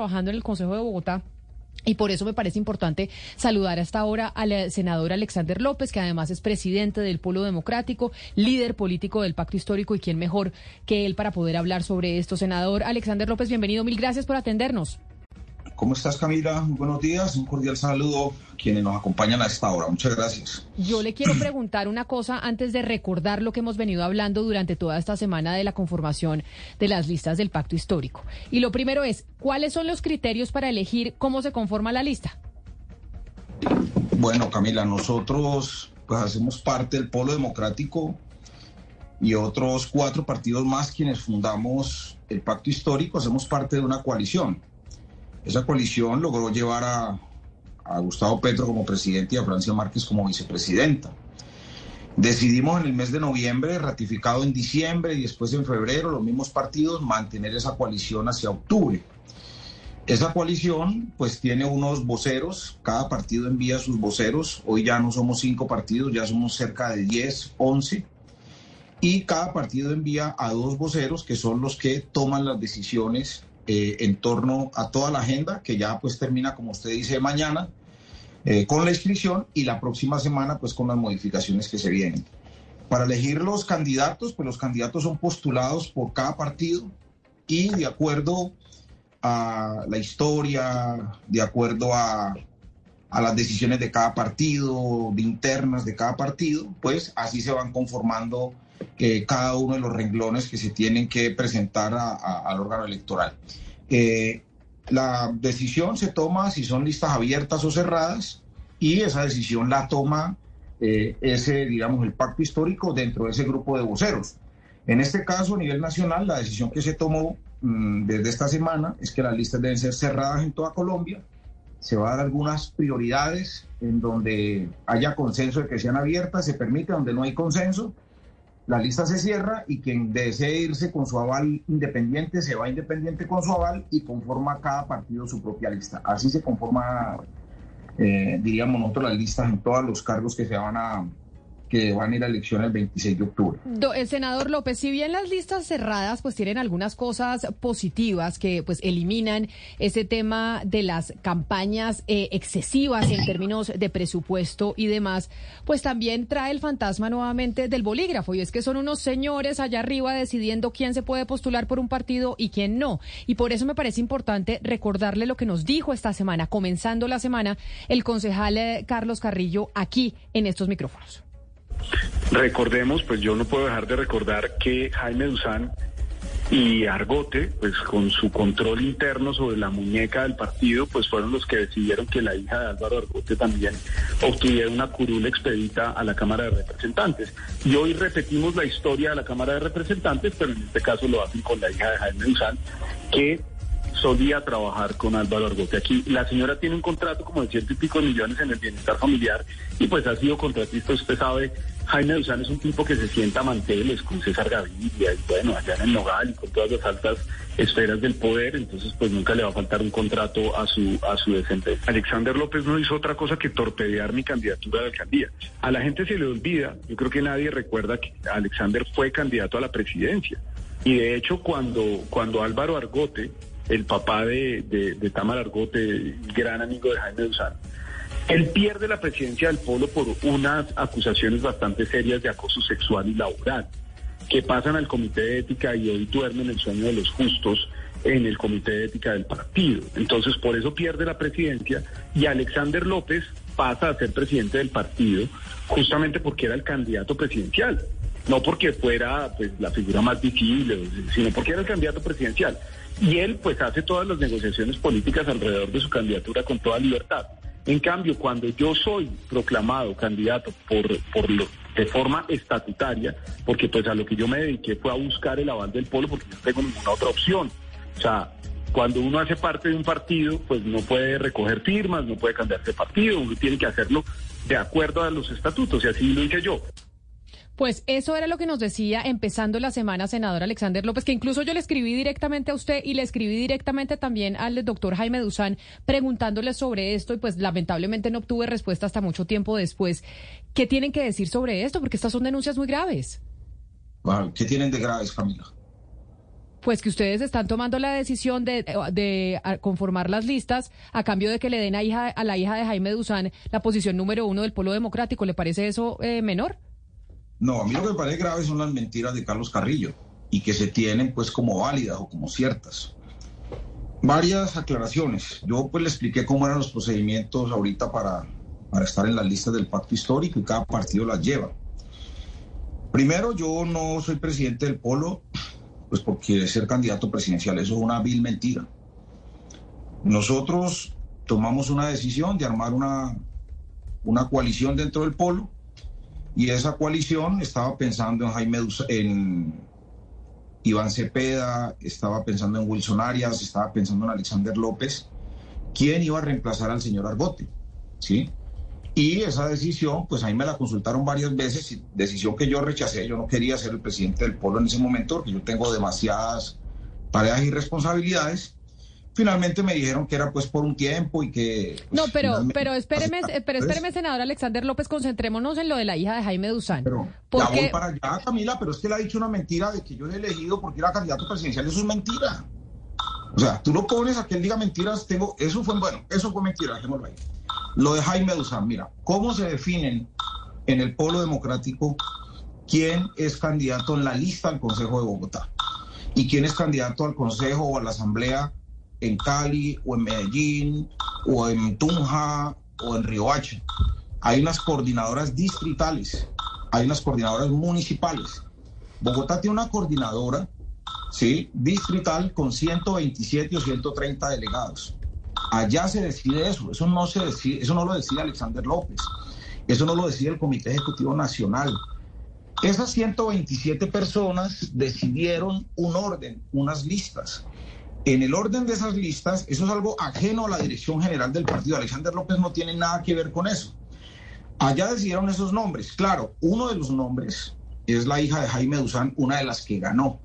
trabajando en el Consejo de Bogotá. Y por eso me parece importante saludar hasta ahora al senador Alexander López, que además es presidente del Polo Democrático, líder político del Pacto Histórico y quién mejor que él para poder hablar sobre esto. Senador Alexander López, bienvenido. Mil gracias por atendernos. ¿Cómo estás, Camila? buenos días. Un cordial saludo a quienes nos acompañan a esta hora. Muchas gracias. Yo le quiero preguntar una cosa antes de recordar lo que hemos venido hablando durante toda esta semana de la conformación de las listas del pacto histórico. Y lo primero es, ¿cuáles son los criterios para elegir cómo se conforma la lista? Bueno, Camila, nosotros pues hacemos parte del Polo Democrático y otros cuatro partidos más quienes fundamos el pacto histórico, hacemos parte de una coalición esa coalición logró llevar a, Gustavo Petro como presidente y a Francia Márquez como vicepresidenta. Decidimos en el mes de noviembre, ratificado en diciembre y después en febrero, los mismos partidos, mantener esa coalición hacia octubre. Esa coalición pues tiene unos voceros, cada partido envía sus voceros, hoy ya no somos cinco partidos, ya somos cerca de 10, 11, y cada partido envía a dos voceros que son los que toman las decisiones eh, en torno a toda la agenda que ya pues termina, como usted dice, mañana eh, con la inscripción y la próxima semana pues con las modificaciones que se vienen. Para elegir los candidatos, pues los candidatos son postulados por cada partido y de acuerdo a la historia, de acuerdo a, a las decisiones de cada partido, de internas de cada partido, pues así se van conformando cada uno de los renglones que se tienen que presentar al órgano electoral. Eh, la decisión se toma si son listas abiertas o cerradas y esa decisión la toma eh, ese, digamos, el pacto histórico dentro de ese grupo de voceros. En este caso, a nivel nacional, la decisión que se tomó mm, desde esta semana es que las listas deben ser cerradas en toda Colombia. Se va a dar algunas prioridades en donde haya consenso de que sean abiertas, se permite, donde no hay consenso, la lista se cierra y quien desee irse con su aval independiente se va independiente con su aval y conforma cada partido su propia lista. Así se conforma, eh, diríamos nosotros, las listas en todos los cargos que se van a, que van a ir a elección el 26 de octubre. el senador López, si bien las listas cerradas pues tienen algunas cosas positivas que pues eliminan ese tema de las campañas eh, excesivas en términos de presupuesto y demás, pues también trae el fantasma nuevamente del bolígrafo y es que son unos señores allá arriba decidiendo quién se puede postular por un partido y quién no. Y por eso me parece importante recordarle lo que nos dijo esta semana, comenzando la semana, el concejal eh, Carlos Carrillo aquí en estos micrófonos. Recordemos, pues yo no puedo dejar de recordar que Jaime Duzán y Argote, pues con su control interno sobre la muñeca del partido, pues fueron los que decidieron que la hija de Álvaro Argote también obtuviera una curul expedita a la Cámara de Representantes. Y hoy repetimos la historia de la Cámara de Representantes, pero en este caso lo hacen con la hija de Jaime Duzán, que solía trabajar con Álvaro Argote. Aquí la señora tiene un contrato como de ciento y pico millones en el bienestar familiar y pues ha sido contratista, usted sabe, Jaime Duzán es un tipo que se sienta manteles con César Gaviria y bueno, allá en el Nogal y con todas las altas esferas del poder, entonces pues nunca le va a faltar un contrato a su a su desempeño. Alexander López no hizo otra cosa que torpedear mi candidatura de alcaldía. A la gente se le olvida, yo creo que nadie recuerda que Alexander fue candidato a la presidencia. Y de hecho cuando, cuando Álvaro Argote el papá de, de, Tamar Argote, gran amigo de Jaime Duzán. Él pierde la presidencia del Polo por unas acusaciones bastante serias de acoso sexual y laboral, que pasan al Comité de Ética y hoy duermen el sueño de los justos en el Comité de Ética del partido. Entonces, por eso pierde la presidencia y Alexander López pasa a ser presidente del partido justamente porque era el candidato presidencial no porque fuera pues, la figura más visible, sino porque era el candidato presidencial. Y él pues hace todas las negociaciones políticas alrededor de su candidatura con toda libertad. En cambio, cuando yo soy proclamado candidato por, por lo, de forma estatutaria, porque pues a lo que yo me dediqué fue a buscar el aval del pueblo porque no tengo ninguna otra opción. O sea, cuando uno hace parte de un partido, pues no puede recoger firmas, no puede cambiarse de partido, uno tiene que hacerlo de acuerdo a los estatutos, y así lo hice yo. Pues eso era lo que nos decía empezando la semana, senador Alexander López, que incluso yo le escribí directamente a usted y le escribí directamente también al doctor Jaime Duzán preguntándole sobre esto y pues lamentablemente no obtuve respuesta hasta mucho tiempo después. ¿Qué tienen que decir sobre esto? Porque estas son denuncias muy graves. ¿Qué tienen de graves, Camila? Pues que ustedes están tomando la decisión de, de, conformar las listas a cambio de que le den a, hija, a la hija de Jaime Duzán la posición número uno del Polo Democrático. ¿Le parece eso eh, menor? No, a mí lo que me parece grave son las mentiras de Carlos Carrillo y que se tienen pues como válidas o como ciertas. Varias aclaraciones. Yo pues le expliqué cómo eran los procedimientos ahorita para, para estar en las listas del pacto histórico y cada partido las lleva. Primero, yo no soy presidente del Polo, pues porque ser candidato presidencial, eso es una vil mentira. Nosotros tomamos una decisión de armar una, una coalición dentro del Polo y esa coalición estaba pensando en Jaime en Iván Cepeda, estaba pensando en Wilson Arias, estaba pensando en Alexander López, quién iba a reemplazar al señor Argote, ¿sí? Y esa decisión, pues ahí me la consultaron varias veces, decisión que yo rechacé, yo no quería ser el presidente del polo en ese momento, porque yo tengo demasiadas tareas y responsabilidades. Finalmente me dijeron que era pues por un tiempo y que... Pues, no, pero, pero espéreme, pero espéreme, senador Alexander López, concentrémonos en lo de la hija de Jaime Duzán. Pero ya voy para allá, Camila, pero es que él ha dicho una mentira de que yo he elegido porque era candidato presidencial, eso es mentira. O sea, tú lo pones a que él diga mentiras, tengo, eso fue, bueno, eso fue mentira, dejémoslo ahí. Lo de Jaime Duzán, mira, ¿cómo se definen en el polo democrático quién es candidato en la lista al Consejo de Bogotá? ¿Y quién es candidato al Consejo o a la Asamblea en Cali o en Medellín o en Tunja o en Riohacha? Hay unas coordinadoras distritales, hay unas coordinadoras municipales. Bogotá tiene una coordinadora ¿sí? distrital con 127 o 130 delegados. Allá se decide eso, eso no, se decide, eso no lo decide Alexander López, eso no lo decide el Comité Ejecutivo Nacional. Esas 127 personas decidieron un orden, unas listas. En el orden de esas listas, eso es algo ajeno a la dirección general del partido. Alexander López no tiene nada que ver con eso. Allá decidieron esos nombres. Claro, uno de los nombres es la hija de Jaime Duzán, una de las que ganó.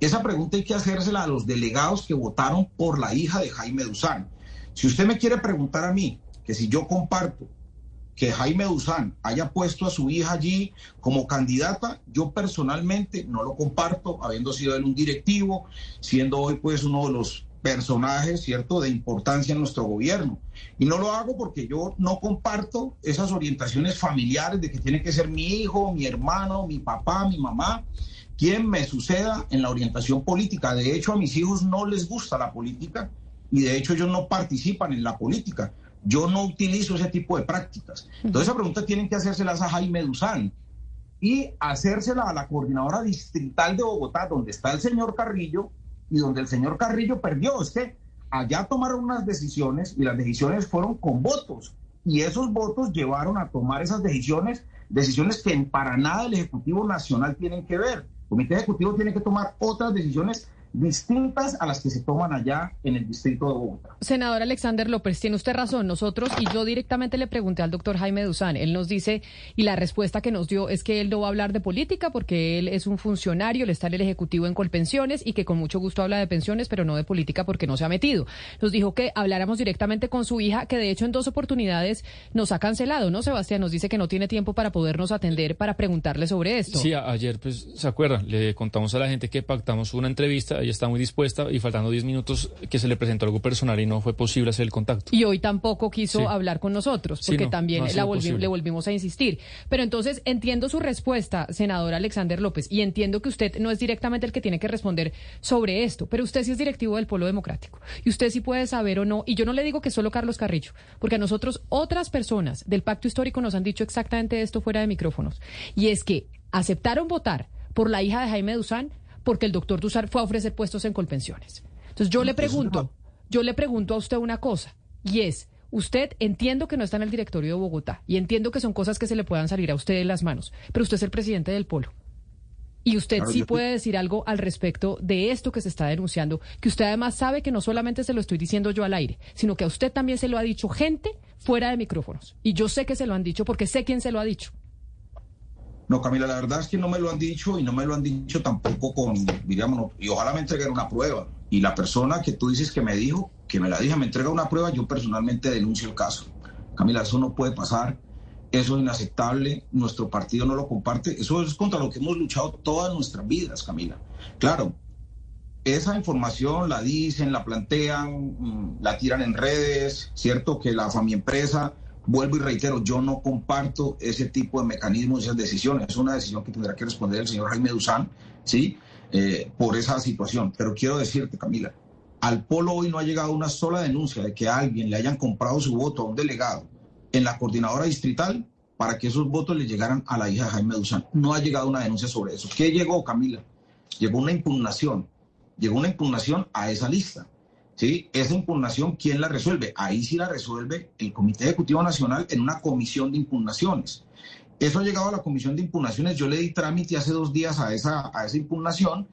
Esa pregunta hay que hacérsela a los delegados que votaron por la hija de Jaime Duzán. Si usted me quiere preguntar a mí que si yo comparto que Jaime Duzán haya puesto a su hija allí como candidata, yo personalmente no lo comparto, habiendo sido él un directivo, siendo hoy pues uno de los personajes, ¿cierto?, de importancia en nuestro gobierno. Y no lo hago porque yo no comparto esas orientaciones familiares de que tiene que ser mi hijo, mi hermano, mi papá, mi mamá, quien me suceda en la orientación política. De hecho, a mis hijos no les gusta la política y de hecho ellos no participan en la política. Yo no utilizo ese tipo de prácticas. Entonces esa pregunta tienen que hacérselas a Jaime Duzán y hacérsela a la coordinadora distrital de Bogotá, donde está el señor Carrillo y donde el señor Carrillo perdió. Es que allá tomaron unas decisiones y las decisiones fueron con votos. Y esos votos llevaron a tomar esas decisiones, decisiones que para nada el Ejecutivo Nacional tienen que ver. El Comité Ejecutivo tiene que tomar otras decisiones distintas a las que se toman allá en el distrito de Bogotá. Senador Alexander López, tiene usted razón. Nosotros, y yo directamente le pregunté al doctor Jaime Duzán, él nos dice, y la respuesta que nos dio es que él no va a hablar de política porque él es un funcionario, le está en el Ejecutivo en Colpensiones y que con mucho gusto habla de pensiones, pero no de política porque no se ha metido. Nos dijo que habláramos directamente con su hija, que de hecho en dos oportunidades nos ha cancelado, ¿no, Sebastián? Nos dice que no tiene tiempo para podernos atender para preguntarle sobre esto. Sí, ayer, pues, ¿se acuerdan? Le contamos a la gente que pactamos una entrevista ella está muy dispuesta y faltando 10 minutos que se le presentó algo personal y no fue posible hacer el contacto. Y hoy tampoco quiso hablar con nosotros, porque también le volvimos a insistir. Pero entonces entiendo su respuesta, senador Alexander López, y entiendo que usted no es directamente el que tiene que responder sobre esto, pero usted sí es directivo del Polo Democrático. Y usted sí puede saber o no, y yo no le digo que solo Carlos Carrillo, porque a nosotros otras personas del pacto histórico nos han dicho exactamente esto fuera de micrófonos. Y es que aceptaron votar por la hija de Jaime Duzán porque el doctor Duzar fue a ofrecer puestos en Colpensiones. Entonces yo le pregunto, yo le pregunto a usted una cosa, y es, usted entiendo que no está en el directorio de Bogotá, y entiendo que son cosas que se le puedan salir a usted en las manos, pero usted es el presidente del polo. Y usted sí puede decir algo al respecto de esto que se está denunciando, que usted además sabe que no solamente se lo estoy diciendo yo al aire, sino que a usted también se lo ha dicho gente fuera de micrófonos. Y yo sé que se lo han dicho porque sé quién se lo ha dicho. No, Camila, la verdad es que no me lo han dicho y no me lo han dicho tampoco con, digamos, y ojalá me entreguen una prueba. Y la persona que tú dices que me dijo, que me la dije, me entrega una prueba, yo personalmente denuncio el caso. Camila, eso no puede pasar, eso es inaceptable, nuestro partido no lo comparte, eso es contra lo que hemos luchado todas nuestras vidas, Camila. Claro, esa información la dicen, la plantean, mm, la tiran en redes, ¿cierto? Que la familia empresa, vuelvo y reitero, yo no comparto ese tipo de mecanismos, esas decisiones. Es una decisión que tendrá que responder el señor Jaime Duzán, ¿sí? Eh, por esa situación. Pero quiero decirte, Camila, al Polo hoy no ha llegado una sola denuncia de que a alguien le hayan comprado su voto a un delegado en la coordinadora distrital para que esos votos le llegaran a la hija de Jaime Duzán. No ha llegado una denuncia sobre eso. ¿Qué llegó, Camila? Llegó una impugnación. Llegó una impugnación a esa lista. ¿Sí? Esa impugnación, ¿quién la resuelve? Ahí sí la resuelve el Comité Ejecutivo Nacional en una comisión de impugnaciones. Eso ha llegado a la comisión de impugnaciones. Yo le di trámite hace dos días a esa, a esa impugnación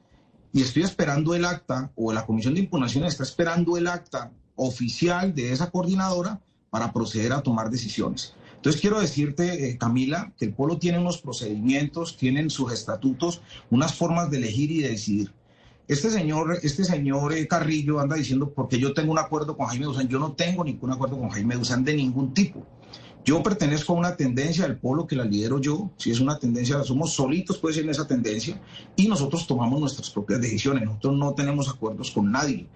y estoy esperando el acta, o la comisión de impugnaciones está esperando el acta oficial de esa coordinadora para proceder a tomar decisiones. Entonces quiero decirte, eh, Camila, que el pueblo tiene unos procedimientos, tienen sus estatutos, unas formas de elegir y de decidir. Este señor, este señor eh, Carrillo anda diciendo, porque yo tengo un acuerdo con Jaime Duzán, yo no tengo ningún acuerdo con Jaime Duzán de ningún tipo. Yo pertenezco a una tendencia del polo que la lidero yo, si es una tendencia, somos solitos, puede ser en esa tendencia, y nosotros tomamos nuestras propias decisiones, nosotros no tenemos acuerdos con nadie.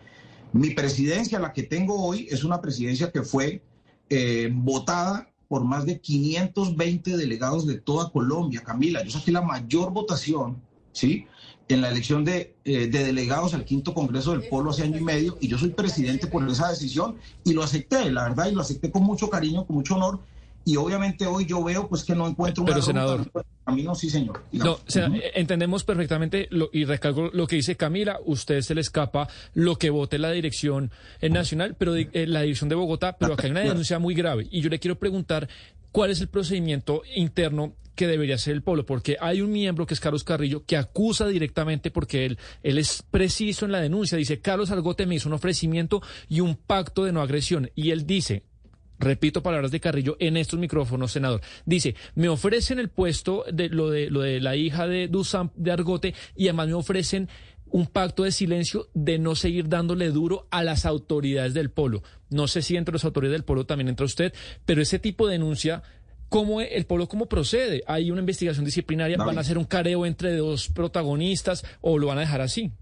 Mi presidencia, la que tengo hoy, es una presidencia que fue eh, votada por más de 520 delegados de toda Colombia, Camila. Yo saqué la mayor votación, ¿sí? En la elección de, eh, de, delegados al quinto Congreso del Polo hace año y medio, y yo soy presidente por esa decisión, y lo acepté, la verdad, y lo acepté con mucho cariño, con mucho honor, y obviamente hoy yo veo pues que no encuentro una Pero senador, camino, sí señor. No, entendemos perfectamente lo, y recalco lo que dice Camila, usted se le escapa lo que vote la dirección nacional, pero eh, la dirección de Bogotá, pero acá hay una denuncia muy grave y yo le quiero preguntar cuál es el procedimiento interno que debería ser el pueblo, porque hay un miembro que es Carlos Carrillo que acusa directamente porque él, él es preciso en la denuncia, dice Carlos Argote me hizo un ofrecimiento y un pacto de no agresión y él dice repito palabras de Carrillo en estos micrófonos, senador. Dice, me ofrecen el puesto de lo de, lo de la hija de Dusan de Argote y además me ofrecen un pacto de silencio de no seguir dándole duro a las autoridades del polo. No sé si entre las autoridades del polo también entra usted, pero ese tipo de denuncia cómo el polo cómo procede. Hay una investigación disciplinaria, van a hacer un careo entre dos protagonistas o lo van a dejar así.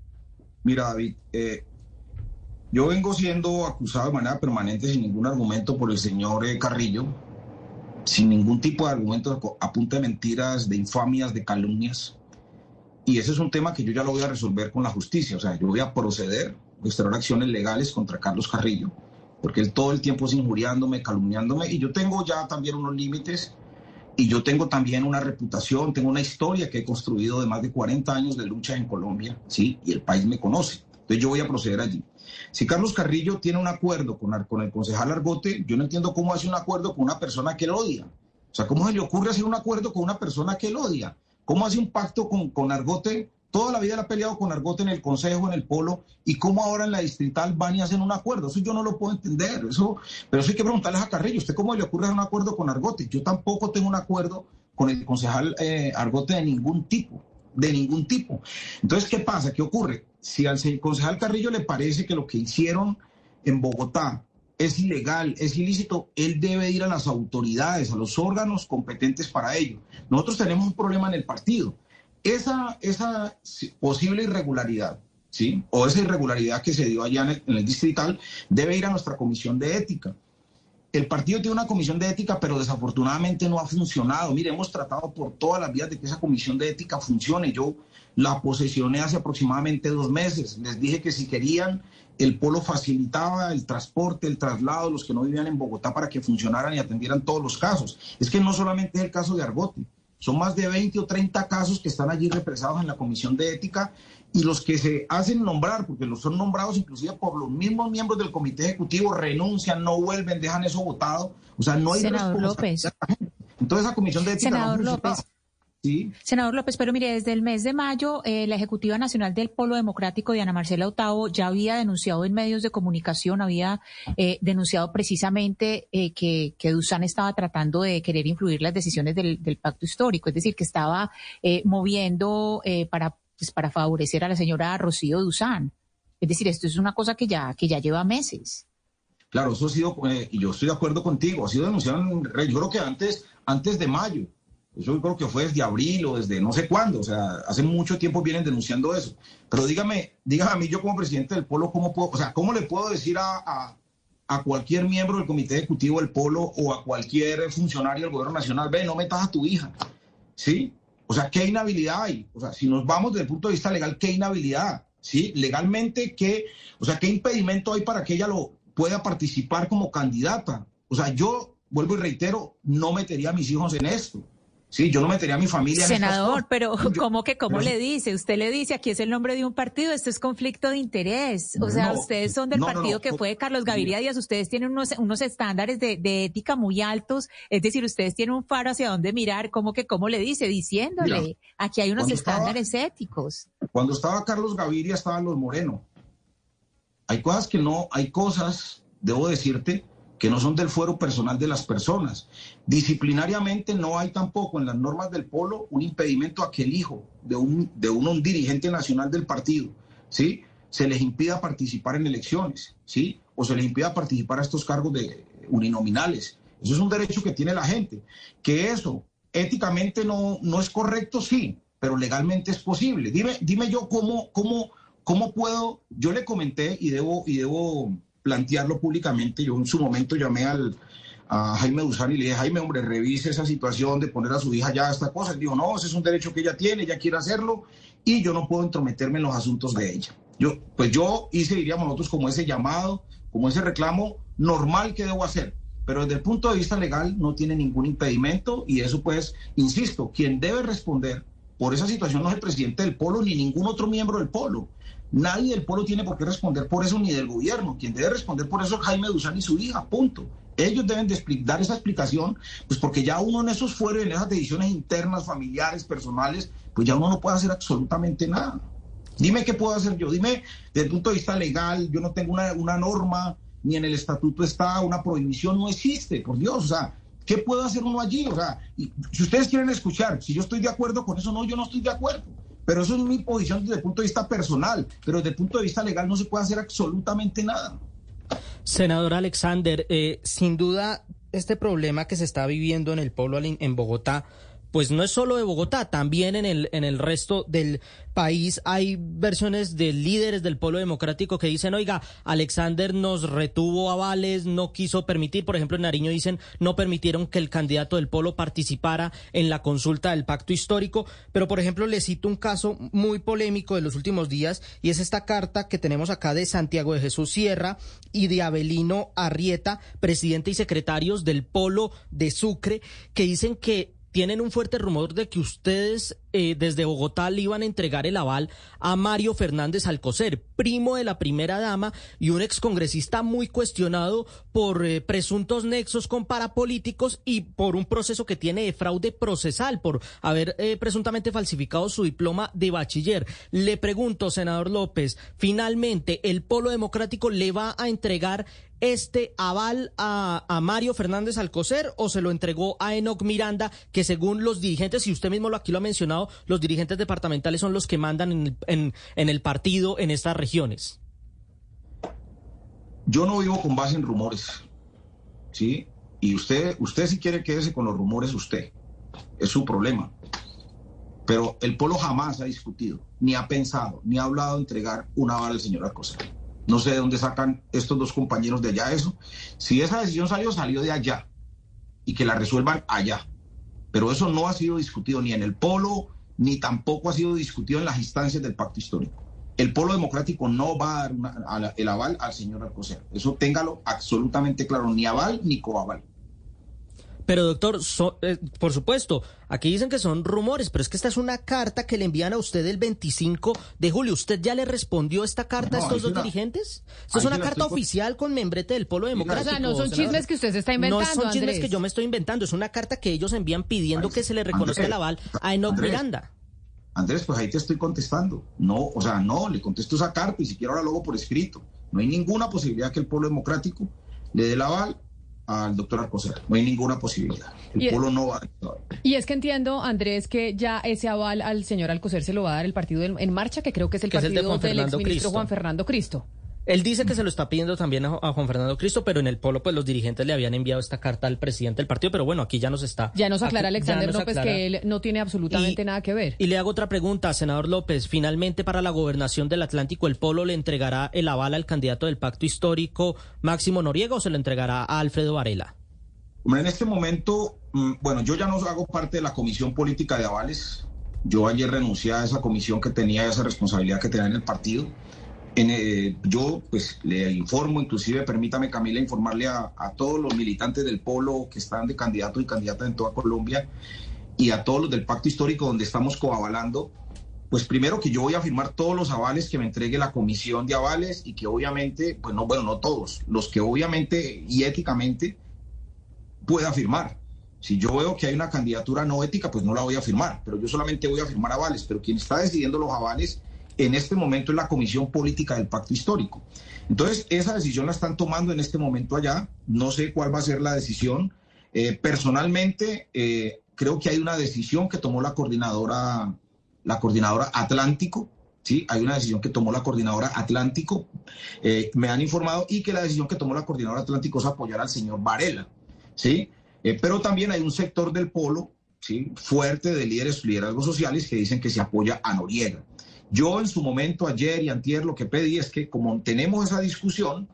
Mira, David, eh, yo vengo siendo acusado de manera permanente sin ningún argumento por el señor eh, Carrillo, sin ningún tipo de argumento a punta de mentiras, de infamias, de calumnias. Y ese es un tema que yo ya lo voy a resolver con la justicia. O sea, yo voy a proceder, a extraer acciones legales contra Carlos Carrillo, porque él todo el tiempo es injuriándome, calumniándome, y yo tengo ya también unos límites, y yo tengo también una reputación, tengo una historia que he construido de más de 40 años de lucha en Colombia, ¿sí? Y el país me conoce. Entonces yo voy a proceder allí. Si Carlos Carrillo tiene un acuerdo con, con el concejal Argote, yo no entiendo cómo hace un acuerdo con una persona que él odia. O sea, ¿cómo se le ocurre hacer un acuerdo con una persona que él odia? ¿Cómo hace un pacto con, con Argote? Toda la vida le ha peleado con Argote en el Consejo, en el Polo, y cómo ahora en la distrital van y hacen un acuerdo. Eso yo no lo puedo entender. Eso, pero eso hay que preguntarles a Carrillo. ¿Usted cómo le ocurre un acuerdo con Argote? Yo tampoco tengo un acuerdo con el concejal eh, Argote de ningún tipo de ningún tipo. Entonces, ¿qué pasa? ¿Qué ocurre? Si al concejal Carrillo le parece que lo que hicieron en Bogotá es ilegal, es ilícito, él debe ir a las autoridades, a los órganos competentes para ello. Nosotros tenemos un problema en el partido. Esa, esa posible irregularidad, ¿sí? O esa irregularidad que se dio allá en el, en distrital, debe ir a nuestra comisión de ética el partido tiene una comisión de ética, pero desafortunadamente no ha funcionado. Mire, hemos tratado por todas las vías de que esa comisión de ética funcione. Yo la posesioné hace aproximadamente dos meses. Les dije que si querían, el polo facilitaba el transporte, el traslado los que no vivían en Bogotá para que funcionaran y atendieran todos los casos. Es que no solamente es el caso de Argote. Son más de 20 o 30 casos que están allí represados en la comisión de ética y los que se hacen nombrar, porque los son nombrados inclusive por los mismos miembros del comité ejecutivo, renuncian, no vuelven, dejan eso votado. O sea, no hay Senador López. Entonces esa comisión de ética Senador López. Sí. Senador López, pero mire, desde el mes de mayo, eh, la Ejecutiva Nacional del Polo Democrático, Diana Marcela Otavo, ya había denunciado en medios de comunicación, había eh, denunciado precisamente eh, que, que Dusan estaba tratando de querer influir las decisiones del, del pacto histórico, es decir, que estaba moviendo para pues, para favorecer a la señora Rocío Duzán. Es decir, esto es una cosa que ya, que ya lleva meses. Claro, eso ha sido, eh, y yo estoy de acuerdo contigo, ha sido denunciado, en, yo creo que antes, antes de mayo, yo creo que fue desde abril o desde no sé cuándo, o sea, hace mucho tiempo vienen denunciando eso. Pero dígame, dígame a mí, yo como presidente del Polo, ¿cómo puedo, o sea, cómo le puedo decir a, a, cualquier miembro del comité ejecutivo del Polo o a cualquier funcionario del gobierno nacional, ve, no metas a tu hija? ¿Sí? O sea, ¿qué inhabilidad hay? O sea, si nos vamos desde el punto de vista legal, ¿qué inhabilidad? ¿Sí? Legalmente, ¿qué, o sea, qué impedimento hay para que ella lo pueda participar como candidata? O sea, yo vuelvo y reitero, no metería a mis hijos en esto. Sí, yo no metería a mi familia. Senador, pero ¿cómo que cómo le dice? Usted le dice, aquí es el nombre de un partido, esto es conflicto de interés. O sea, ustedes son del partido que fue Carlos Gaviria Díaz, ustedes tienen unos, unos estándares de, ética muy altos, es decir, ustedes tienen un faro hacia dónde mirar, ¿cómo que cómo le dice? Diciéndole, aquí hay unos estándares éticos. Cuando estaba Carlos Gaviria estaban los Moreno. Hay cosas que no, hay cosas, debo decirte, que no son del fuero personal de las personas. Disciplinariamente no hay tampoco en las normas del polo un impedimento a que el hijo de un, de un, dirigente nacional del partido, ¿sí? Se les impida participar en elecciones, ¿sí? O se les impida participar a estos cargos de uninominales. Eso es un derecho que tiene la gente. Que eso éticamente no, no es correcto, sí, pero legalmente es posible. Dime, dime yo cómo, cómo, cómo puedo, yo le comenté y debo, y debo plantearlo públicamente. Yo en su momento llamé al, a Jaime Duzán y le dije, Jaime, hombre, revise esa situación de poner a su hija ya esta cosa. Él no, ese es un derecho que ella tiene, ella quiere hacerlo y yo no puedo entrometerme en los asuntos de ella. Yo, pues yo hice, diríamos nosotros, como ese llamado, como ese reclamo normal que debo hacer. Pero desde el punto de vista legal no tiene ningún impedimento y eso pues, insisto, quien debe responder por esa situación no es el presidente del polo ni ningún otro miembro del polo. Nadie del pueblo tiene por qué responder por eso ni del gobierno. Quien debe responder por eso es Jaime Duzán y su hija, punto. Ellos deben de dar esa explicación, pues porque ya uno en esos fueros, en esas decisiones internas, familiares, personales, pues ya uno no puede hacer absolutamente nada. Dime qué puedo hacer yo. Dime, desde el punto de vista legal, yo no tengo una, una norma, ni en el estatuto está una prohibición, no existe, por Dios. O sea, ¿qué puedo hacer uno allí? O sea, si ustedes quieren escuchar, si yo estoy de acuerdo con eso, no, yo no estoy de acuerdo. Pero eso es mi posición desde el punto de vista personal, pero desde el punto de vista legal no se puede hacer absolutamente nada. Senador Alexander, eh, sin duda este problema que se está viviendo en el pueblo en Bogotá pues no es solo de Bogotá, también en el, en el resto del país hay versiones de líderes del pueblo democrático que dicen, oiga, Alexander nos retuvo avales, no quiso permitir, por ejemplo, en Nariño dicen, no permitieron que el candidato del polo participara en la consulta del pacto histórico, pero por ejemplo le cito un caso muy polémico de los últimos días y es esta carta que tenemos acá de Santiago de Jesús Sierra y de Abelino Arrieta, presidente y secretarios del polo de Sucre, que dicen que tienen un fuerte rumor de que ustedes eh, desde Bogotá le iban a entregar el aval a Mario Fernández Alcocer, primo de la primera dama y un excongresista muy cuestionado por eh, presuntos nexos con parapolíticos y por un proceso que tiene de fraude procesal, por haber eh, presuntamente falsificado su diploma de bachiller. Le pregunto, senador López, finalmente, ¿el Polo Democrático le va a entregar este aval a, Mario Fernández Alcocer o se lo entregó a Enoc Miranda, que según los dirigentes, y usted mismo lo aquí lo ha mencionado, los dirigentes departamentales son los que mandan en el, partido en estas regiones? Yo no vivo con base en rumores, ¿sí? Y usted, usted si quiere quédese con los rumores, usted. Es su problema. Pero el pueblo jamás ha discutido, ni ha pensado, ni ha hablado de entregar un aval al señor Alcocer. No sé de dónde sacan estos dos compañeros de allá eso. Si esa decisión salió, salió de allá. Y que la resuelvan allá. Pero eso no ha sido discutido ni en el polo, ni tampoco ha sido discutido en las instancias del pacto histórico. El polo democrático no va a dar el aval al señor Alcocer. Eso téngalo absolutamente claro, ni aval ni coaval. Pero doctor, eh, por supuesto, aquí dicen que son rumores, pero es que esta es una carta que le envían a usted el 25 de julio. ¿Usted ya le respondió esta carta a estos dos dirigentes? Esta es una carta oficial con membrete del Polo Democrático. O sea, no son chismes que usted se está inventando, No son chismes que yo me estoy inventando, es una carta que ellos envían pidiendo que se le reconozca el aval a Enoch Miranda. Andrés, pues ahí te estoy contestando. No, o sea, no, le contesto esa carta y si quiero ahora luego por escrito. No hay ninguna posibilidad que el pueblo democrático le dé el aval al doctor Alcocer. No hay ninguna posibilidad. El pueblo no va a... Y es que entiendo, Andrés, que ya ese aval al señor Alcocer se lo va a dar el partido en marcha, que creo que es el partido del exministro Juan Fernando Cristo. Él dice que se lo está pidiendo también a, Juan Fernando Cristo, pero en el polo pues los dirigentes le habían enviado esta carta al presidente del partido, pero bueno, aquí ya nos está. Ya nos aclara Alexander López que él no tiene absolutamente nada que ver. Y le hago otra pregunta, senador López. Finalmente para la gobernación del Atlántico, ¿el polo le entregará el aval al candidato del pacto histórico Máximo Noriega o se lo entregará a Alfredo Varela? en este momento, mm, bueno, yo ya no hago parte de la comisión política de avales. Yo ayer renuncié a esa comisión que tenía esa responsabilidad que tenía en el partido. Eh, yo pues le informo, inclusive permítame Camila informarle a, todos los militantes del polo que están de candidato y candidata en toda Colombia y a todos los del pacto histórico donde estamos coavalando, pues primero que yo voy a firmar todos los avales que me entregue la comisión de avales y que obviamente, pues no, bueno, no todos, los que obviamente y éticamente pueda firmar. Si yo veo que hay una candidatura no ética, pues no la voy a firmar, pero yo solamente voy a firmar avales, pero quien está decidiendo los avales en este momento es la Comisión Política del Pacto Histórico. Entonces, esa decisión la están tomando en este momento allá. No sé cuál va a ser la decisión. Eh, personalmente, eh, creo que hay una decisión que tomó la coordinadora, la coordinadora Atlántico. Sí, hay una decisión que tomó la coordinadora Atlántico, eh, me han informado, y que la decisión que tomó la coordinadora Atlántico es apoyar al señor Varela. ¿sí? pero también hay un sector del polo ¿sí? fuerte de líderes, liderazgos sociales que dicen que se apoya a Noriega. Yo en su momento, ayer y antier, lo que pedí es que como tenemos esa discusión,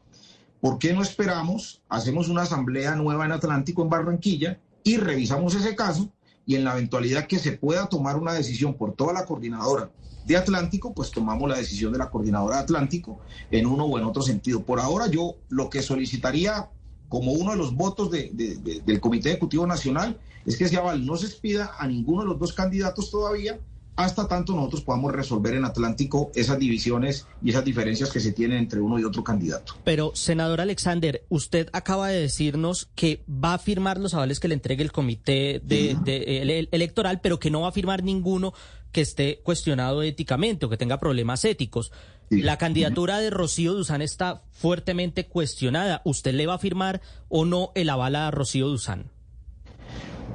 ¿por qué no esperamos, hacemos una asamblea nueva en Atlántico, en Barranquilla, y revisamos ese caso? Y en la eventualidad que se pueda tomar una decisión por toda la coordinadora de Atlántico, pues tomamos la decisión de la coordinadora de Atlántico en uno o en otro sentido. Por ahora yo lo que solicitaría como uno de los votos del Comité Ejecutivo Nacional es que se aval no se expida a ninguno de los dos candidatos todavía hasta tanto nosotros podamos resolver en Atlántico esas divisiones y esas diferencias que se tienen entre uno y otro candidato. Pero, senador Alexander, usted acaba de decirnos que va a firmar los avales que le entregue el comité de, electoral, pero que no va a firmar ninguno que esté cuestionado éticamente o que tenga problemas éticos. La candidatura de Rocío Duzán está fuertemente cuestionada. ¿Usted le va a firmar o no el aval a Rocío Duzán?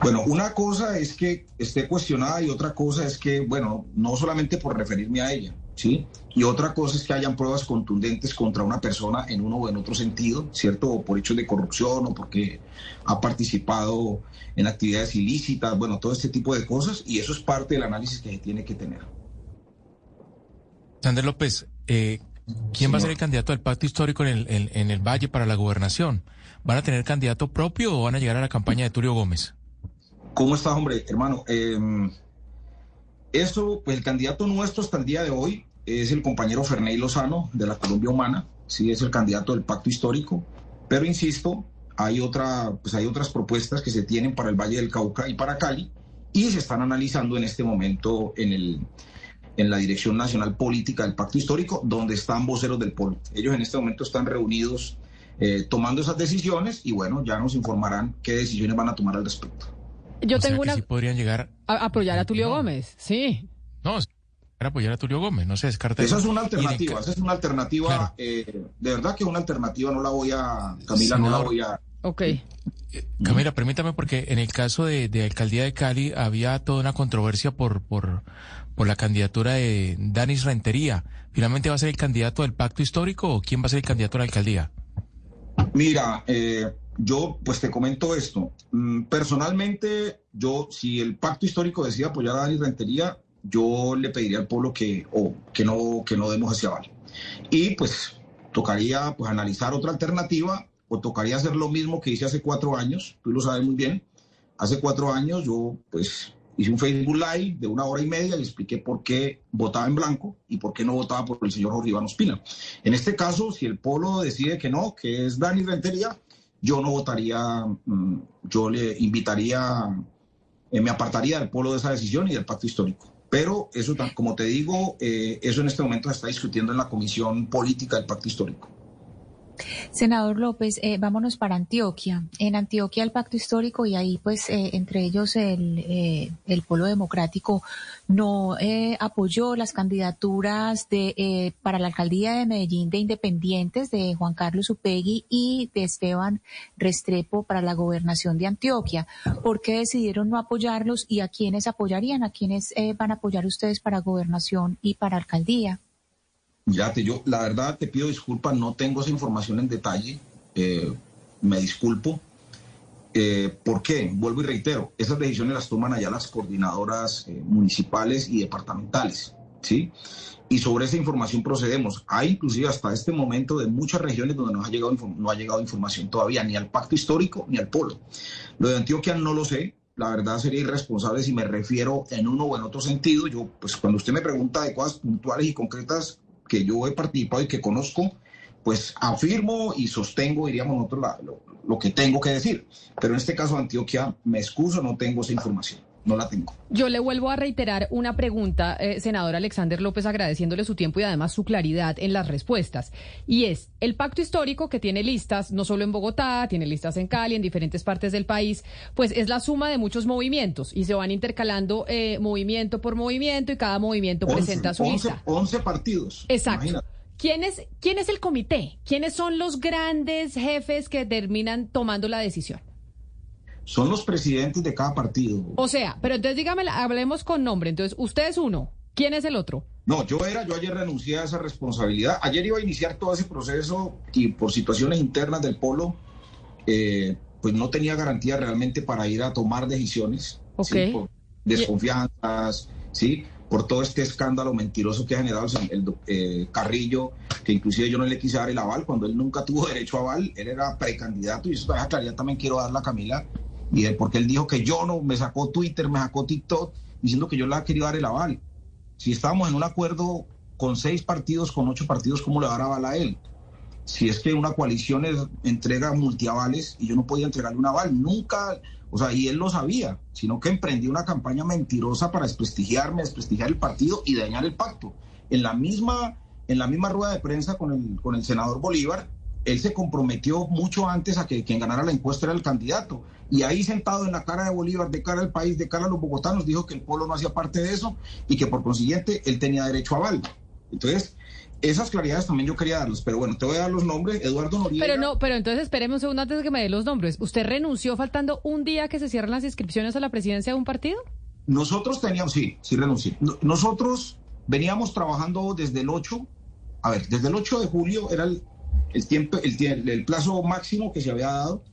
Bueno, una cosa es que esté cuestionada y otra cosa es que, bueno, no solamente por referirme a ella, ¿sí? Y otra cosa es que hayan pruebas contundentes contra una persona en uno o en otro sentido, ¿cierto? O por hechos de corrupción o porque ha participado en actividades ilícitas, bueno, todo este tipo de cosas y eso es parte del análisis que se tiene que tener. Sander López, eh, ¿quién va a ser el candidato del pacto histórico en el, en el Valle para la gobernación? ¿Van a tener candidato propio o van a llegar a la campaña de Tulio Gómez? ¿Cómo estás, hombre, hermano? Eh, eso, pues el candidato nuestro hasta el día de hoy es el compañero Ferney Lozano de la Colombia Humana, sí es el candidato del pacto histórico, pero insisto, hay, otra, pues hay otras propuestas que se tienen para el Valle del Cauca y para Cali y se están analizando en este momento en, el, en la Dirección Nacional Política del Pacto Histórico, donde están voceros del pueblo. Ellos en este momento están reunidos eh, tomando esas decisiones y bueno, ya nos informarán qué decisiones van a tomar al respecto. Yo tengo una. podrían llegar. A apoyar a Tulio Gómez, sí. No, apoyar a Tulio Gómez, no se descarta. Esa es una alternativa, esa es una alternativa. Eh, de verdad que una alternativa no la voy a. Camila, no la voy a. Ok. Eh, Camila, permítame, porque en el caso de, de, alcaldía de Cali había toda una controversia por, por, por la candidatura de Danis Rentería. ¿Finalmente va a ser el candidato del pacto histórico o quién va a ser el candidato a la alcaldía? Mira, eh, yo pues te comento esto. Mm, personalmente, yo, si el pacto histórico decide apoyar a Dani Rentería, yo le pediría al pueblo que, o que, no, que no demos ese aval. Y pues tocaría pues, analizar otra alternativa o tocaría hacer lo mismo que hice hace cuatro años, tú lo sabes muy bien. Hace cuatro años yo pues hice un Facebook Live de una hora y media y expliqué por qué votaba en blanco y por qué no votaba por el señor Jorge Iván Ospina. En este caso, si el pueblo decide que no, que es Dani Rentería, yo no votaría, mm, yo le invitaría, eh, me apartaría del pueblo de esa decisión y del pacto histórico. Pero eso, como te digo, eh, eso en este momento se está discutiendo en la Comisión Política del Pacto Histórico. Senador López, eh, vámonos para Antioquia. En Antioquia el pacto histórico y ahí pues eh, entre ellos el, eh, el Polo Democrático no apoyó las candidaturas de para la alcaldía de Medellín de independientes de Juan Carlos Upegui y de Esteban Restrepo para la gobernación de Antioquia. ¿Por qué decidieron no apoyarlos y a quiénes apoyarían? ¿A quiénes van a apoyar ustedes para gobernación y para alcaldía? Mírate, yo la verdad te pido disculpas, no tengo esa información en detalle, eh, me disculpo. Eh, ¿Por qué? Vuelvo y reitero, esas decisiones las toman allá las coordinadoras eh, municipales y departamentales, ¿sí? Y sobre esa información procedemos. Hay inclusive hasta este momento de muchas regiones donde no ha llegado, no ha llegado información todavía, ni al pacto histórico ni al polo. Lo de Antioquia no lo sé, la verdad sería irresponsable si me refiero en uno o en otro sentido. Yo, pues cuando usted me pregunta de cosas puntuales y concretas que yo he participado y que conozco, pues afirmo y sostengo, diríamos nosotros, lo, lo, que tengo que decir. Pero en este caso, Antioquia, me excuso, no tengo esa información. No la tengo. Yo le vuelvo a reiterar una pregunta, eh, senador Alexander López, agradeciéndole su tiempo y además su claridad en las respuestas. Y es el pacto histórico que tiene listas, no solo en Bogotá, tiene listas en Cali, en diferentes partes del país, pues es la suma de muchos movimientos y se van intercalando eh, movimiento por movimiento y cada movimiento presenta su lista. 11 partidos. Exacto. ¿Quién es, ¿Quién es el comité? ¿Quiénes son los grandes jefes que terminan tomando la decisión? Son los presidentes de cada partido. O sea, pero entonces dígame, hablemos con nombre. Entonces, usted es uno. ¿Quién es el otro? No, yo era, yo ayer renuncié a esa responsabilidad. Ayer iba a iniciar todo ese proceso y por situaciones internas del polo, eh, pues no tenía garantía realmente para ir a tomar decisiones. ¿sí? Por desconfianzas, ¿sí? por todo este escándalo mentiroso que ha generado el, eh, Carrillo, que inclusive yo no le quise dar el aval cuando él nunca tuvo derecho a aval, él era precandidato y esa claridad también quiero darla a Camila, y porque él dijo que yo no, me sacó Twitter, me sacó TikTok, diciendo que yo le querido dar el aval. Si estábamos en un acuerdo con seis partidos, con ocho partidos, ¿cómo le va a dar aval a él? Si es que una coalición entrega multiavales y yo no podía entregarle un aval, nunca o sea, y él lo sabía, sino que emprendió una campaña mentirosa para desprestigiarme, desprestigiar el partido y dañar el pacto. En la misma, en la misma rueda de prensa con el, con el senador Bolívar, él se comprometió mucho antes a que quien ganara la encuesta era el candidato. Y ahí sentado en la cara de Bolívar, de cara al país, de cara a los bogotanos, dijo que el pueblo no hacía parte de eso y que por consiguiente él tenía derecho a aval. Entonces, esas claridades también yo quería darlos, pero bueno, te voy a dar los nombres. Eduardo Noriega. Pero no, pero entonces esperemos un segundo antes de que me dé los nombres. ¿Usted renunció faltando un día que se cierran las inscripciones a la presidencia de un partido? Nosotros teníamos, sí, sí renuncié. Nosotros veníamos trabajando desde el 8, a ver, desde el 8 de julio era el, tiempo, el, el plazo máximo que se había dado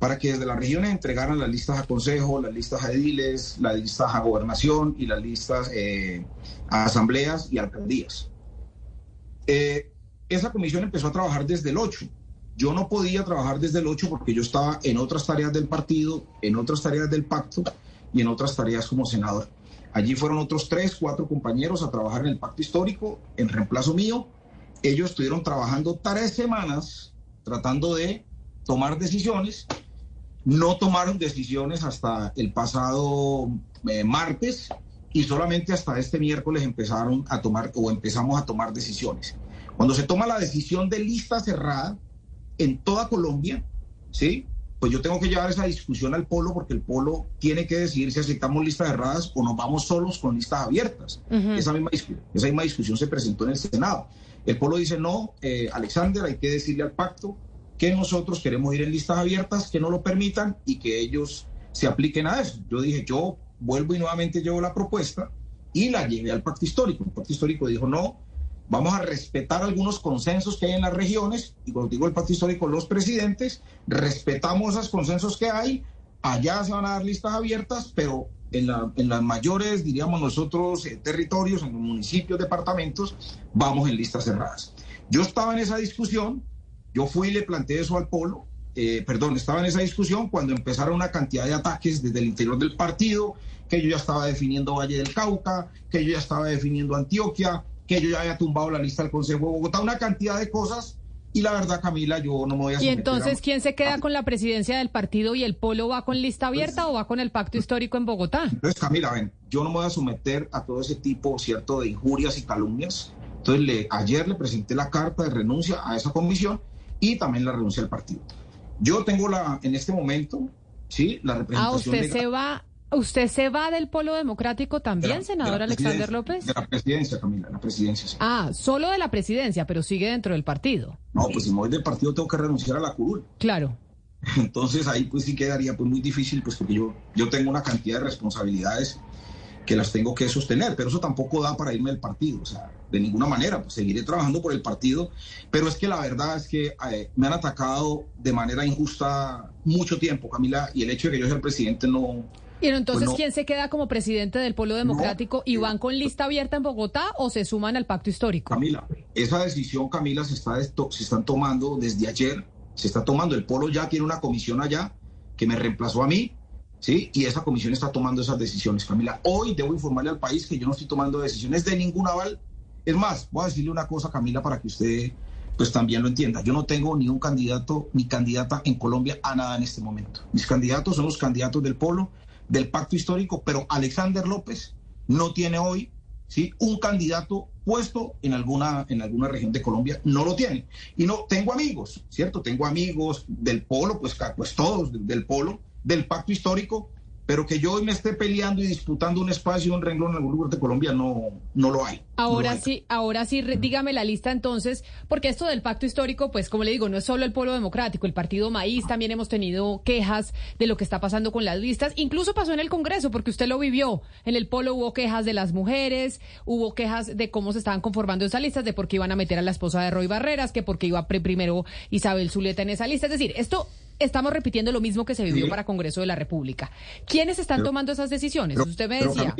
para que desde las regiones entregaran las listas a consejo, las listas a ediles, las listas a gobernación y las listas eh, a asambleas y alcaldías. Eh, esa comisión empezó a trabajar desde el 8. Yo no podía trabajar desde el 8 porque yo estaba en otras tareas del partido, en otras tareas del pacto y en otras tareas como senador. Allí fueron otros tres, cuatro compañeros a trabajar en el pacto histórico en reemplazo mío. Ellos estuvieron trabajando tres semanas tratando de tomar decisiones. No tomaron decisiones hasta el pasado eh, martes y solamente hasta este miércoles empezaron a tomar o empezamos a tomar decisiones. Cuando se toma la decisión de lista cerrada en toda Colombia, ¿sí? Pues yo tengo que llevar esa discusión al polo porque el polo tiene que decidir si aceptamos listas cerradas o nos vamos solos con listas abiertas. esa, misma esa misma discusión se presentó en el Senado. El polo dice, no, eh, Alexander, hay que decirle al pacto que nosotros queremos ir en listas abiertas, que no lo permitan y que ellos se apliquen a eso. Yo dije, yo vuelvo y nuevamente llevo la propuesta y la llevé al pacto histórico. El pacto histórico dijo, no, vamos a respetar algunos consensos que hay en las regiones, y cuando digo el pacto histórico, los presidentes, respetamos esos consensos que hay, allá se van a dar listas abiertas, pero en, la, en las mayores, diríamos nosotros, eh, territorios, en los municipios, departamentos, vamos en listas cerradas. Yo estaba en esa discusión, yo fui y le planteé eso al polo, eh, perdón, estaba en esa discusión cuando empezaron una cantidad de ataques desde el interior del partido, que yo ya estaba definiendo Valle del Cauca, que yo ya estaba definiendo Antioquia, que yo ya había tumbado la lista del Consejo de Bogotá, una cantidad de cosas. Y la verdad, Camila, yo no me voy a... ¿Y entonces quién se queda con la presidencia del partido y el polo va con lista abierta o va con el pacto histórico en Bogotá? Entonces, Camila, ven, yo no me voy a someter a todo ese tipo, ¿cierto?, de injurias y calumnias. Entonces, le, ayer le presenté la carta de renuncia a esa comisión y también la renuncia al partido. Yo tengo la, en este momento, sí, la representación. Ah, usted se va, usted se va del polo democrático también, senador Alexander López. De la presidencia, Camila, la presidencia. Sí. Ah, solo de la presidencia, pero sigue dentro del partido. No, pues si me voy del partido tengo que renunciar a la curul. Claro. Entonces ahí pues sí quedaría pues muy difícil, pues porque yo, yo tengo una cantidad de responsabilidades que las tengo que sostener, pero eso tampoco da para irme del partido, o sea, de ninguna manera, pues seguiré trabajando por el partido, pero es que la verdad es que eh, me han atacado de manera injusta mucho tiempo, Camila, y el hecho de que yo sea el presidente no... Y entonces, pues ¿quién se queda como presidente del Polo Democrático? ¿Y van con lista abierta en Bogotá o se suman al pacto histórico? Camila, esa decisión, Camila, se, está, se están tomando desde ayer, se está tomando, el Polo ya tiene una comisión allá que me reemplazó a mí, ¿sí? Y esa comisión está tomando esas decisiones, Camila. Hoy debo informarle al país que yo no estoy tomando decisiones de ningún aval. Es más, voy a decirle una cosa, Camila, para que usted pues también lo entienda. Yo no tengo ni un candidato ni candidata en Colombia a nada en este momento. Mis candidatos son los candidatos del Polo, del Pacto Histórico, pero Alexander López no tiene hoy ¿sí? un candidato puesto en alguna, en alguna región de Colombia, no lo tiene. Y no, tengo amigos, ¿cierto? Tengo amigos del Polo, pues, pues todos del Polo, del pacto histórico, pero que yo hoy me esté peleando y disputando un espacio, un renglón en algún lugar de Colombia, no, no lo hay. Ahora sí, ahora sí, dígame la lista entonces, porque esto del pacto histórico, pues como le digo, no es solo el pueblo democrático, el partido Maíz, también hemos tenido quejas de lo que está pasando con las listas, incluso pasó en el Congreso, porque usted lo vivió, en el polo hubo quejas de las mujeres, hubo quejas de cómo se estaban conformando esas listas, de por qué iban a meter a la esposa de Roy Barreras, que porque iba primero Isabel Zuleta en esa lista, es decir, esto estamos repitiendo lo mismo que se vivió para Congreso de la República. ¿Quiénes están tomando esas decisiones? Usted me decía.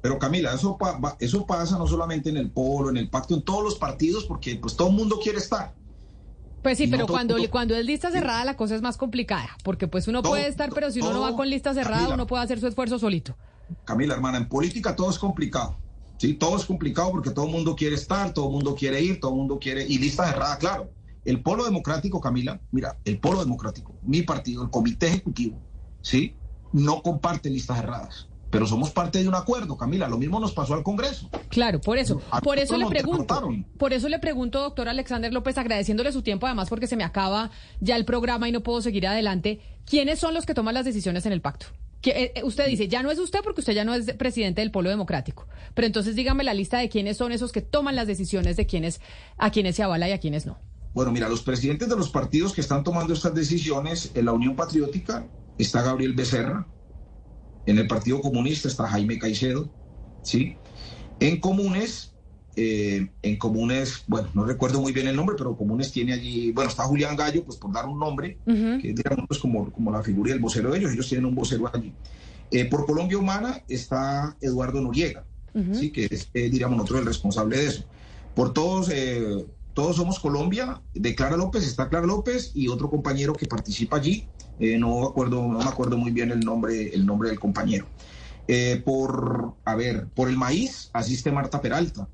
pero Camila, eso, eso pasa no solamente en el polo, en el pacto, en todos los partidos, porque pues todo el mundo quiere estar. Pues sí, pero cuando, cuando es lista cerrada la cosa es más complicada, porque pues uno puede estar, pero si uno no va con lista cerrada, uno puede hacer su esfuerzo solito. Camila, hermana, en política todo es complicado. Sí, todo es complicado porque todo el mundo quiere estar, todo el mundo quiere ir, todo el mundo quiere, y lista cerrada, claro. El Polo Democrático, Camila, mira, el Polo Democrático, mi partido, el Comité Ejecutivo, ¿sí? No comparte listas cerradas. Pero somos parte de un acuerdo, Camila. Lo mismo nos pasó al Congreso. Claro, por eso. por eso le pregunto. Por eso le pregunto, doctor Alexander López, agradeciéndole su tiempo, además porque se me acaba ya el programa y no puedo seguir adelante. ¿Quiénes son los que toman las decisiones en el pacto? Que, eh, eh, usted dice, ya no es usted porque usted ya no es presidente del Polo Democrático. Pero entonces dígame la lista de quiénes son esos que toman las decisiones de quiénes, a quienes se avala y a quienes no. Bueno, mira, los presidentes de los partidos que están tomando estas decisiones, en la Unión Patriótica está Gabriel Becerra, en el Partido Comunista está Jaime Caicedo, ¿sí? En Comunes, eh, en Comunes, bueno, no recuerdo muy bien el nombre, pero Comunes tiene allí, bueno, está Julián Gallo, pues por dar un nombre, que digamos pues, como, como la figura del vocero de ellos, ellos tienen un vocero allí. Eh, por Colombia Humana está Eduardo Noriega, ¿sí? Que es, eh, diríamos, nosotros el responsable de eso. Por todos todos somos Colombia, de Clara López, está Clara López y otro compañero que participa allí, eh, no, acuerdo, no me acuerdo muy bien el nombre, el nombre del compañero. Eh, por, a ver, por el maíz asiste Marta Peralta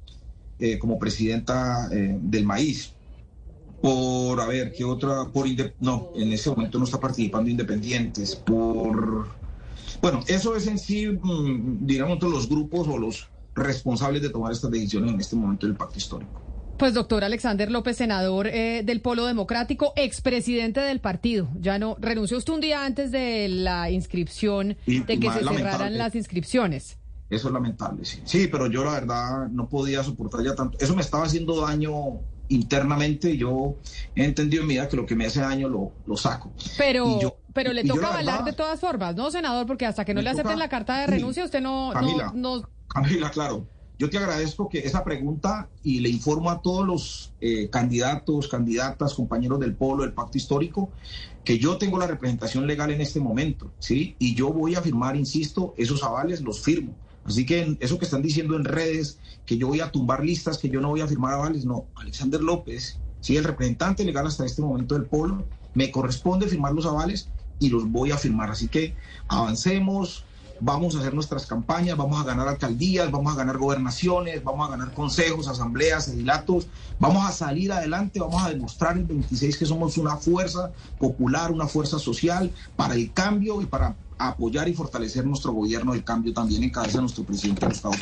eh, como presidenta del maíz. Por, a ver, ¿qué otra? Por no, en ese momento no está participando Independientes. Por, bueno, eso es en sí, mm, digamos, todos los grupos o los responsables de tomar estas decisiones en este momento del pacto histórico. Pues doctor Alexander López, senador eh, del Polo Democrático, expresidente del partido. Ya no renunció usted un día antes de la inscripción, de que se cerraran las inscripciones. Eso es lamentable, sí. Sí, pero yo la verdad no podía soportar ya tanto. Eso me estaba haciendo daño internamente. Yo he entendido en mi vida que lo que me hace daño lo, lo saco. Pero, pero le toca avalar de todas formas, ¿no, senador? Porque hasta que no le acepten la carta de renuncia, usted no, no, no... Camila, claro. Yo te agradezco que esa pregunta y le informo a todos los eh, candidatos, candidatas, compañeros del Polo, del Pacto Histórico, que yo tengo la representación legal en este momento, ¿sí? Y yo voy a firmar, insisto, esos avales los firmo. Así que eso que están diciendo en redes, que yo voy a tumbar listas, que yo no voy a firmar avales, no. Alexander López, sí, el representante legal hasta este momento del Polo, me corresponde firmar los avales y los voy a firmar. Así que avancemos, vamos a hacer nuestras campañas, vamos a ganar alcaldías, vamos a ganar gobernaciones, vamos a ganar consejos, asambleas, edilatos, vamos a salir adelante, vamos a demostrar el 26 que somos una fuerza popular, una fuerza social para el cambio y para apoyar y fortalecer nuestro gobierno del cambio también en cabeza de nuestro presidente Gustavo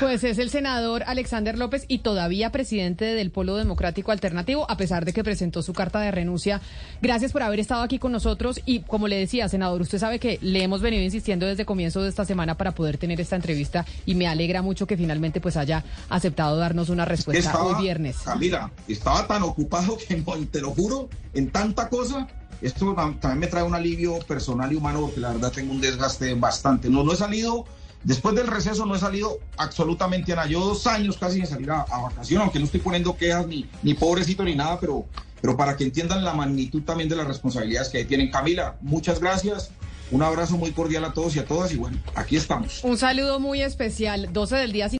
Pues es el senador Alexander López y todavía presidente del Polo Democrático Alternativo, a pesar de que presentó su carta de renuncia. Gracias por haber estado aquí con nosotros y como le decía, senador, usted sabe que le hemos venido insistiendo desde comienzo de esta semana para poder tener esta entrevista y me alegra mucho que finalmente pues haya aceptado darnos una respuesta hoy viernes. Estaba tan ocupado que te lo juro, en tanta cosa esto también me trae un alivio personal y humano porque la verdad tengo un desgaste bastante. No, no he salido Después del receso no he salido absolutamente a nada. Yo dos años casi sin salir a, vacaciones, aunque no estoy poniendo quejas ni, ni pobrecito ni nada, pero, pero para que entiendan la magnitud también de las responsabilidades que tienen. Camila, muchas gracias. Un abrazo muy cordial a todos y a todas y bueno, aquí estamos. Un saludo muy especial. 12 del día.